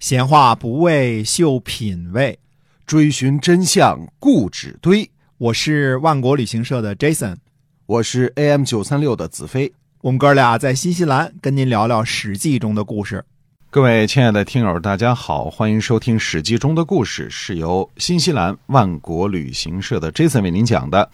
闲话不为秀品味，追寻真相固执堆。我是万国旅行社的 Jason，我是 AM 九三六的子飞。我们哥俩在新西兰跟您聊聊《史记》中的故事。各位亲爱的听友，大家好，欢迎收听《史记》中的故事，是由新西兰万国旅行社的 Jason 为您讲的。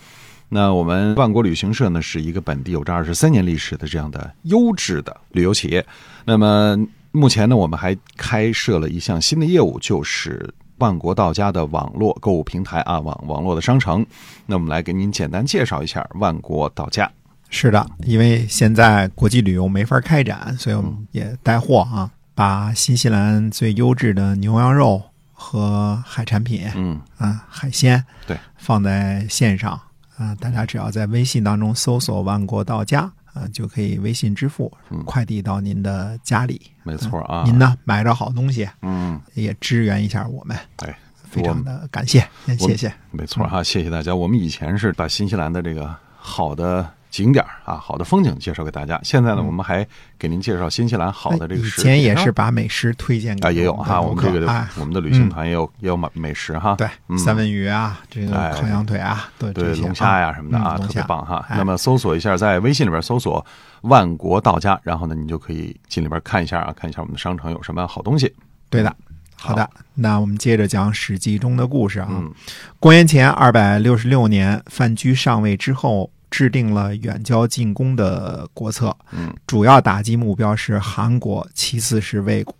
那我们万国旅行社呢，是一个本地有着二十三年历史的这样的优质的旅游企业。那么目前呢，我们还开设了一项新的业务，就是万国到家的网络购物平台啊，网网络的商城。那我们来给您简单介绍一下万国到家。是的，因为现在国际旅游没法开展，所以我们也带货啊，把新西兰最优质的牛羊肉和海产品，嗯啊，海鲜，对，放在线上啊，大家只要在微信当中搜索“万国到家”啊，就可以微信支付，快递到您的家里。没错啊，您呢买着好东西，嗯，也支援一下我们，哎，非常的感谢，谢谢。没错哈，谢谢大家。我们以前是把新西兰的这个好的景点啊，好的风景介绍给大家。现在呢，我们还给您介绍新西兰好的这个以食品。前也是把美食推荐给啊，也有哈，我我们这个哎，我们的旅行团也有也有美美食哈。对，嗯三文鱼啊，这个哎烤羊腿啊，对对龙虾呀啊什么的啊，特别棒哈。哎那么搜索一下，在微信里边搜索“万国到家”，然后呢，你就可以进里边看一下啊，看一下我们的商城有什么好东西。对的。好的，那我们接着讲《史记》中的故事啊。嗯公元前二百六十六年，范雎上位之后，制定了远交近攻的国策，嗯主要打击目标是韩国，其次是魏国。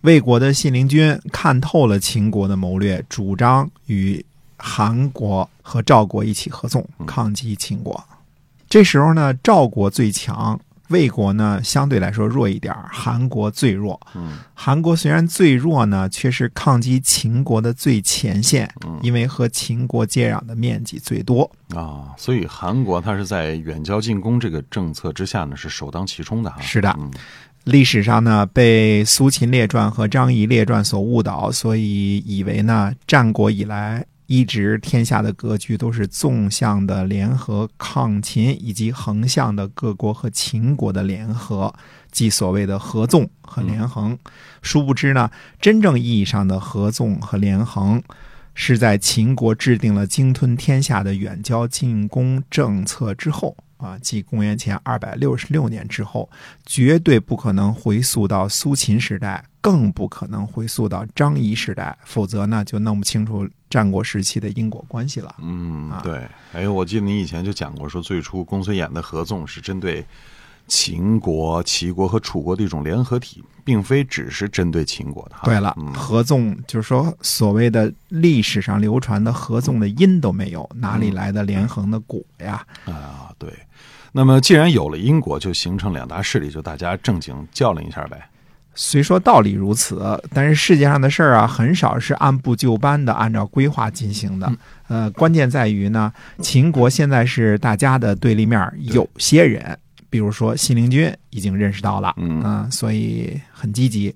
魏国的信陵君看透了秦国的谋略，主张与韩国和赵国一起合纵，抗击秦国。这时候呢，赵国最强，魏国呢相对来说弱一点，韩国最弱。嗯韩国虽然最弱呢，却是抗击秦国的最前线，嗯因为和秦国接壤的面积最多。啊，所以韩国它是在远交近攻这个政策之下呢，是首当其冲的哈。是的嗯历史上呢，被苏秦列传和张仪列传所误导，所以以为呢，战国以来一直天下的格局都是纵向的联合抗秦，以及横向的各国和秦国的联合，即所谓的合纵和连横。殊不知呢，真正意义上的合纵和连横。是在秦国制定了鲸吞天下的远交近攻政策之后啊，即公元前二百六十六年之后，绝对不可能回溯到苏秦时代，更不可能回溯到张仪时代，否则呢就弄不清楚战国时期的因果关系了。啊，嗯对。哎，我记得你以前就讲过，说最初公孙衍的合纵是针对秦国、齐国和楚国的一种联合体，并非只是针对秦国的。对了，嗯合纵就是说所谓的历史上流传的合纵的因都没有，哪嗯里来的连横的果呀？啊，对。那么既然有了因果，就形成两大势力，就大家正经较量一下呗。虽说道理如此，但是世界上的事儿啊，很少是按部就班的按照规划进行的。呃，关键在于呢，秦国现在是大家的对立面，有些人，比如说信陵君已经认识到了，嗯啊所以很积极。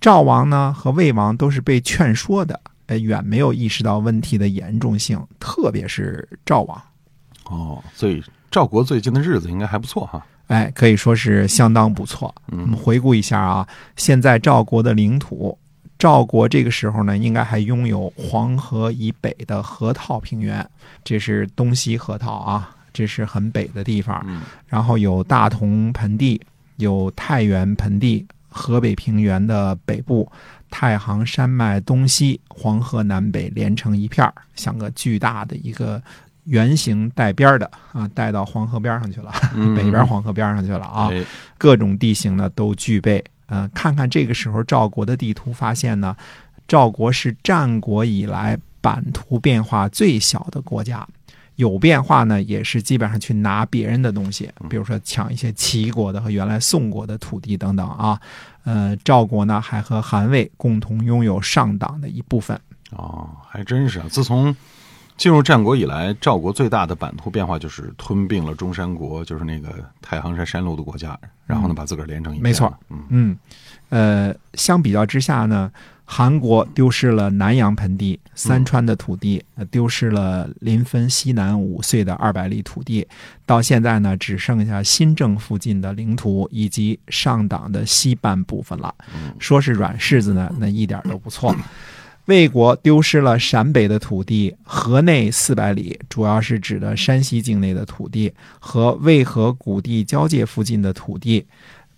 赵王呢和魏王都是被劝说的，呃，远没有意识到问题的严重性，特别是赵王。哦，所以赵国最近的日子应该还不错哈。哎，可以说是相当不错。我们嗯回顾一下啊，现在赵国的领土，赵国这个时候呢，应该还拥有黄河以北的河套平原，这是东西河套啊，这是很北的地方。嗯然后有大同盆地，有太原盆地，河北平原的北部，太行山脉东西，黄河南北连成一片儿，像个巨大的一个圆形带边儿的啊，带到黄河边上去了，嗯北边黄河边上去了啊。哎各种地形呢都具备。呃，看看这个时候赵国的地图，发现呢，赵国是战国以来版图变化最小的国家。有变化呢，也是基本上去拿别人的东西，比如说抢一些齐国的和原来宋国的土地等等啊。呃，赵国呢还和韩魏共同拥有上党的一部分。哦，还真是啊！自从进入战国以来，赵国最大的版图变化就是吞并了中山国，就是那个太行山山路的国家，然后呢把自个儿连成一片。没错嗯嗯，呃，相比较之下呢，韩国丢失了南阳盆地、三川的土地，呃丢失了临汾西南五岁的二百里土地，到现在呢，只剩下新郑附近的领土以及上党的西半部分了。说是软柿子呢，那一点都不错。魏国丢失了陕北的土地，河内四百里，主要是指的山西境内的土地和渭河谷地交界附近的土地，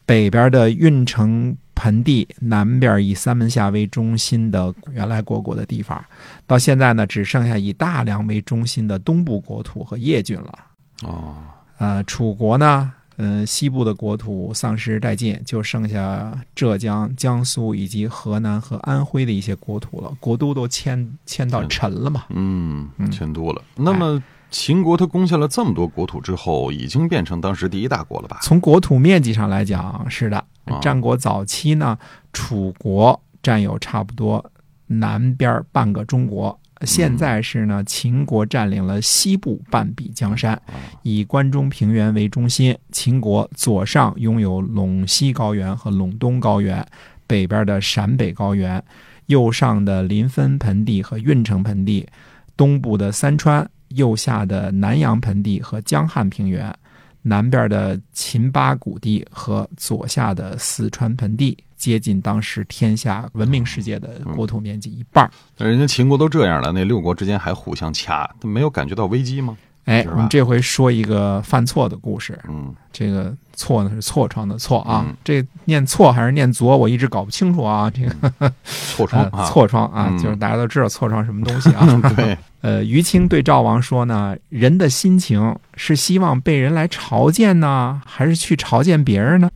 北边的运城盆地，南边以三门峡为中心的原来国国的地方，到现在呢，只剩下以大梁为中心的东部国土和叶郡了。哦，呃，楚国呢，嗯、西部的国土丧失殆尽，就剩下浙江、江苏以及河南和安徽的一些国土了，国都都迁迁到陈了嘛。嗯嗯，迁都了。那么秦国他攻下了这么多国土之后，已经变成当时第一大国了吧？从国土面积上来讲，是的啊，战国早期呢，楚国占有差不多南边半个中国。现在是呢，秦国占领了西部半壁江山，以关中平原为中心。秦国左上拥有陇西高原和陇东高原，北边的陕北高原，右上的临汾盆地和运城盆地，东部的三川，右下的南阳盆地和江汉平原，南边的秦巴谷地和左下的四川盆地，接近当时天下文明世界的国土面积一半。那人家秦国都这样了，那六国之间还互相掐，他没有感觉到危机吗？哎，我们这回说一个犯错的故事。嗯，这个错呢是痤疮的错啊，嗯这念错还是念左，我一直搞不清楚啊。这个痤疮呃啊，痤疮啊，嗯就是大家都知道痤疮什么东西啊。对，呃，于青对赵王说呢，人的心情是希望被人来朝见呢，还是去朝见别人呢？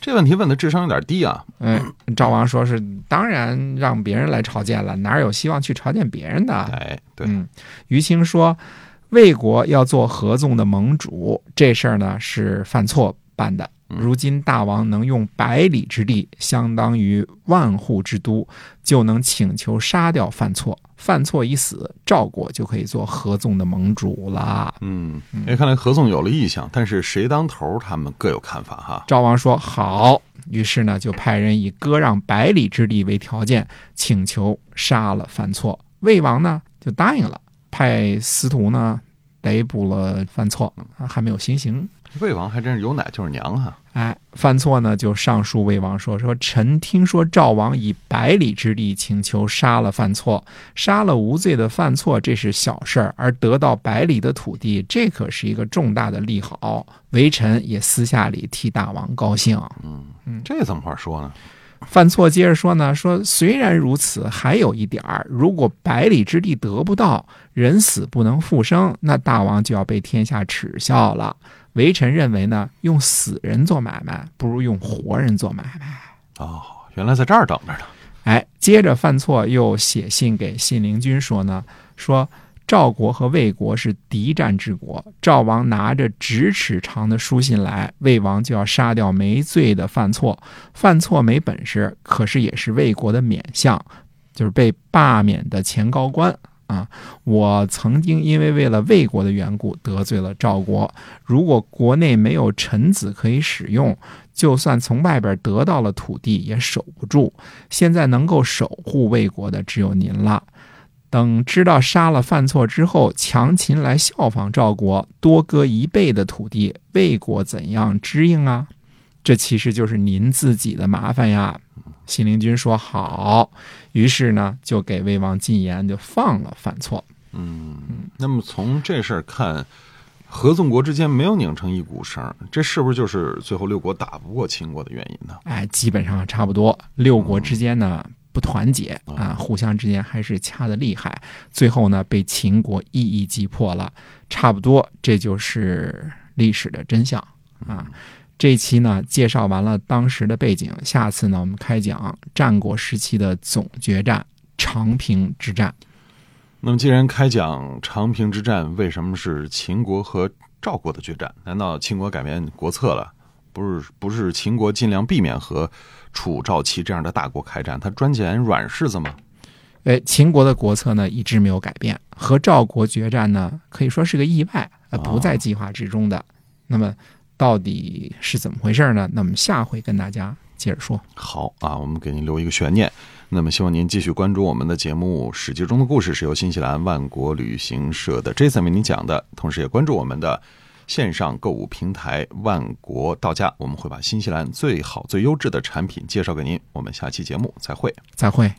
这问题问的智商有点低啊。嗯，赵王说是当然让别人来朝见了，哪有希望去朝见别人的？哎，对，嗯，于青说，魏国要做合纵的盟主，这事儿呢是犯错办的。如今大王能用百里之地，相当于万户之都，就能请求杀掉犯错。犯错一死，赵国就可以做合纵的盟主了。嗯，哎，看来合纵有了意向，但是谁当头，他们各有看法哈。赵王说好，于是呢就派人以割让百里之地为条件，请求杀了犯错。魏王呢就答应了，派司徒呢逮捕了犯错，啊还没有行刑。魏王还真是有奶就是娘啊。哎，犯错呢就上书魏王说说臣听说赵王以百里之地请求杀了犯错，杀了无罪的犯错这是小事儿，而得到百里的土地，这可是一个重大的利好。微臣也私下里替大王高兴。嗯这怎么话说呢？犯错接着说呢，说虽然如此，还有一点儿，如果百里之地得不到，人死不能复生，那大王就要被天下耻笑了。微臣认为呢，用死人做买卖，不如用活人做买卖。哦，原来在这儿等着呢。哎，接着犯错又写信给信陵君说呢，说赵国和魏国是敌战之国，赵王拿着咫尺长的书信来，魏王就要杀掉没罪的犯错，犯错没本事，可是也是魏国的免相，就是被罢免的前高官。啊，我曾经因为为了魏国的缘故得罪了赵国，如果国内没有臣子可以使用，就算从外边得到了土地也守不住。现在能够守护魏国的只有您了。等知道杀了犯错之后，强秦来效仿赵国，多割一倍的土地，魏国怎样支应啊？这其实就是您自己的麻烦呀。信陵君说好，于是呢就给魏王进言，就放了犯错。嗯，那么从这事儿看，合纵国之间没有拧成一股绳，这是不是就是最后六国打不过秦国的原因呢？哎，基本上差不多。六国之间呢不团结啊，互相之间还是掐的厉害，最后呢被秦国一一击破了。差不多，这就是历史的真相啊。这期呢介绍完了当时的背景，下次呢我们开讲战国时期的总决战——长平之战。那么，既然开讲长平之战，为什么是秦国和赵国的决战？难道秦国改变国策了？不是，不是秦国尽量避免和楚、赵、齐这样的大国开战，他专捡软柿子吗？呃，秦国的国策呢一直没有改变，和赵国决战呢可以说是个意外，呃，不在计划之中的。那么到底是怎么回事呢？那我们下回跟大家接着说。好啊，我们给您留一个悬念。那么，希望您继续关注我们的节目《史记》中的故事，是由新西兰万国旅行社的 Jason 为您讲的。同时，也关注我们的线上购物平台万国到家，我们会把新西兰最好、最优质的产品介绍给您。我们下期节目再会。再会。